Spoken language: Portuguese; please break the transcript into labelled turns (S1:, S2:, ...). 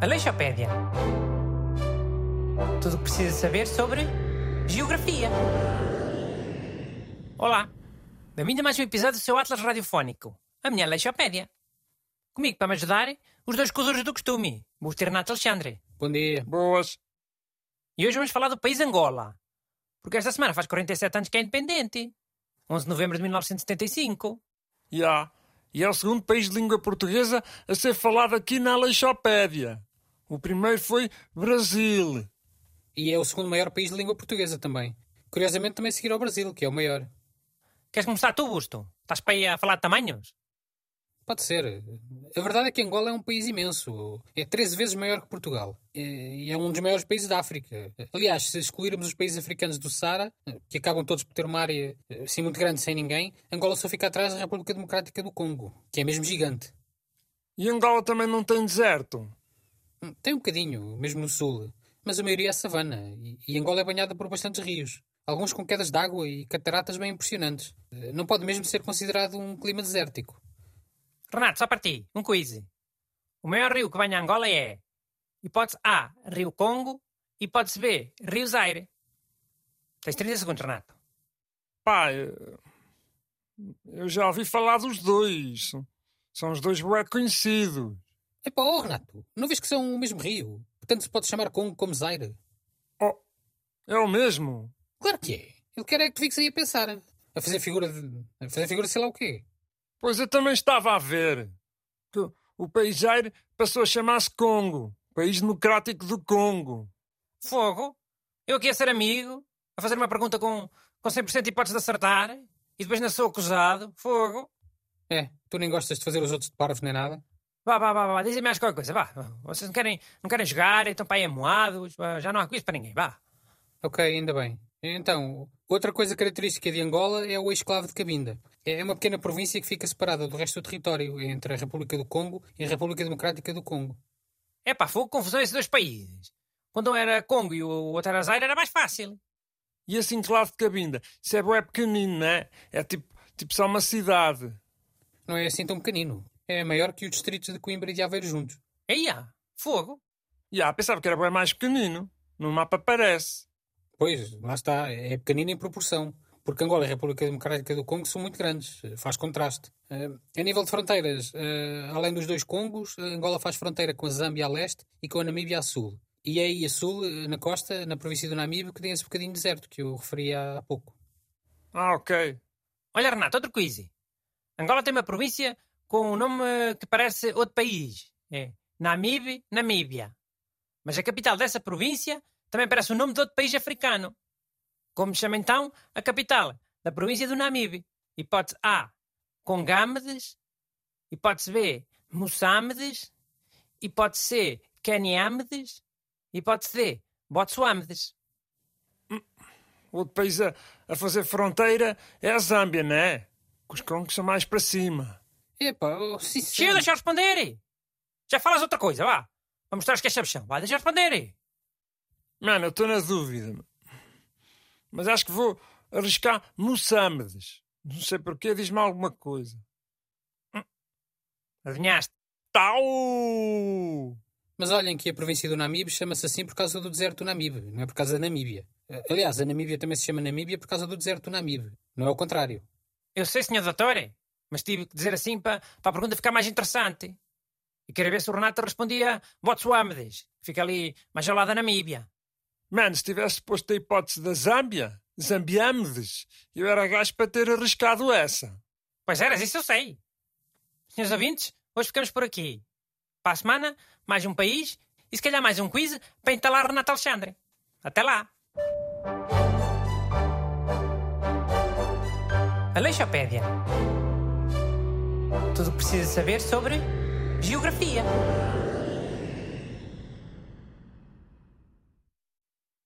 S1: Aleixopédia. Tudo o que precisa saber sobre geografia. Olá, bem-vindo a mais um episódio do seu Atlas Radiofónico, a minha Aleixopédia. Comigo para me ajudar, os dois codores do costume, Busto e Renato Alexandre.
S2: Bom dia.
S3: Boas.
S1: E hoje vamos falar do país Angola, porque esta semana faz 47 anos que é independente. 11 de novembro de 1975.
S3: Já. E é o segundo país de língua portuguesa a ser falado aqui na Aleixopédia. O primeiro foi Brasil.
S2: E é o segundo maior país de língua portuguesa também. Curiosamente também seguir ao Brasil, que é o maior.
S1: Queres começar tu, Busto? Estás para aí a falar de tamanhos?
S2: Pode ser. A verdade é que Angola é um país imenso. É 13 vezes maior que Portugal. E é um dos maiores países da África. Aliás, se excluirmos os países africanos do Saara, que acabam todos por ter uma área assim muito grande sem ninguém, Angola só fica atrás da República Democrática do Congo, que é mesmo gigante.
S3: E Angola também não tem deserto?
S2: Tem um bocadinho, mesmo no sul. Mas a maioria é savana. E Angola é banhada por bastantes rios. Alguns com quedas de água e cataratas bem impressionantes. Não pode mesmo ser considerado um clima desértico.
S1: Renato, só para ti, um quiz. O maior rio que banha Angola é hipótese A, Rio Congo, hipótese B, Rio Zaire. Tens 30 segundos, Renato.
S3: Pá, eu já ouvi falar dos dois. São os dois bué conhecidos.
S2: É pá, oh, Renato, não vês que são o mesmo rio? Portanto se pode chamar Congo como Zaire.
S3: Oh, é o mesmo?
S2: Claro que é. Ele quer é que tu fiques aí a pensar. A fazer figura de... A fazer figura de sei lá o quê.
S3: Pois eu também estava a ver que o país Zaire passou a chamar-se Congo, País Democrático do Congo.
S1: Fogo? Eu aqui a ser amigo, a fazer uma pergunta com, com 100% de hipótese de acertar e depois não sou acusado. Fogo?
S2: É, tu nem gostas de fazer os outros de parvos nem nada?
S1: Vá, vá, vá, vá, dizem mais qualquer coisa, vá. Vocês não querem, não querem jogar, estão para aí amoados, já não há quiz para ninguém, vá.
S2: Ok, ainda bem. Então, outra coisa característica de Angola é o ex-clave de Cabinda. É uma pequena província que fica separada do resto do território entre a República do Congo e a República Democrática do Congo.
S1: É pá, foi confusão esses dois países. Quando um era Congo e o outro era Zaire era mais fácil.
S3: E esse enclave de Cabinda? Isso é bué pequenino, não é? É tipo, tipo só uma cidade.
S2: Não é assim tão pequenino. É maior que os distritos de Coimbra e de Aveiro juntos.
S1: Eia, fogo.
S3: Já, yeah, pensava que era bem mais pequenino. No mapa parece.
S2: Pois, lá está. É pequenino em proporção. Porque Angola e a República Democrática do Congo são muito grandes. Faz contraste. Uh, a nível de fronteiras, uh, além dos dois Congos, Angola faz fronteira com a Zâmbia a leste e com a Namíbia a sul. E é aí a sul, na costa, na província do Namíbia, que tem esse bocadinho de deserto que eu referi há pouco.
S3: Ah, ok.
S1: Olha, Renato, outro quiz. Angola tem uma província com um nome que parece outro país. É Namíbia, Namíbia. Mas a capital dessa província também parece o nome de outro país africano. Como se chama então a capital da província do Namibe? Hipótese A, Congâmedes. Hipótese B, Moçâmedes. Hipótese C, Queniâmedes. Hipótese D, Botsuâmedes.
S3: O outro país a, a, fazer fronteira é a Zâmbia, não é? Os congos são mais para cima.
S2: Epá, oh, sim, sim.
S1: Chega, deixa eu responder. Já falas outra coisa, vá. Vamos mostrar que é chão. Vá, deixa eu responder.
S3: Mano, eu estou na dúvida. Mas acho que vou arriscar Moçâmedes. Não sei porquê, diz-me alguma coisa.
S1: Hum. Adivinhaste?
S3: Tau!
S2: Mas olhem que a província do Namibe chama-se assim por causa do deserto do Namibe, não é por causa da Namíbia. Aliás, a Namíbia também se chama Namíbia por causa do deserto do Namibe, não é o contrário.
S1: Eu sei, senhor doutor, mas tive que dizer assim para, para a pergunta ficar mais interessante. E queria ver se o Renato respondia Botsuâmedes, que fica ali mais ao lado da Namíbia.
S3: Mano, se tivesse posto a hipótese da Zâmbia, Zambiâmedes, eu era gajo para ter arriscado essa.
S1: Pois eras, isso eu sei. Senhores ouvintes, hoje ficamos por aqui. Para a semana, mais um país e se calhar mais um quiz para entalar Renato Alexandre. Até lá! Aleixopédia. Tudo o que precisa saber sobre geografia.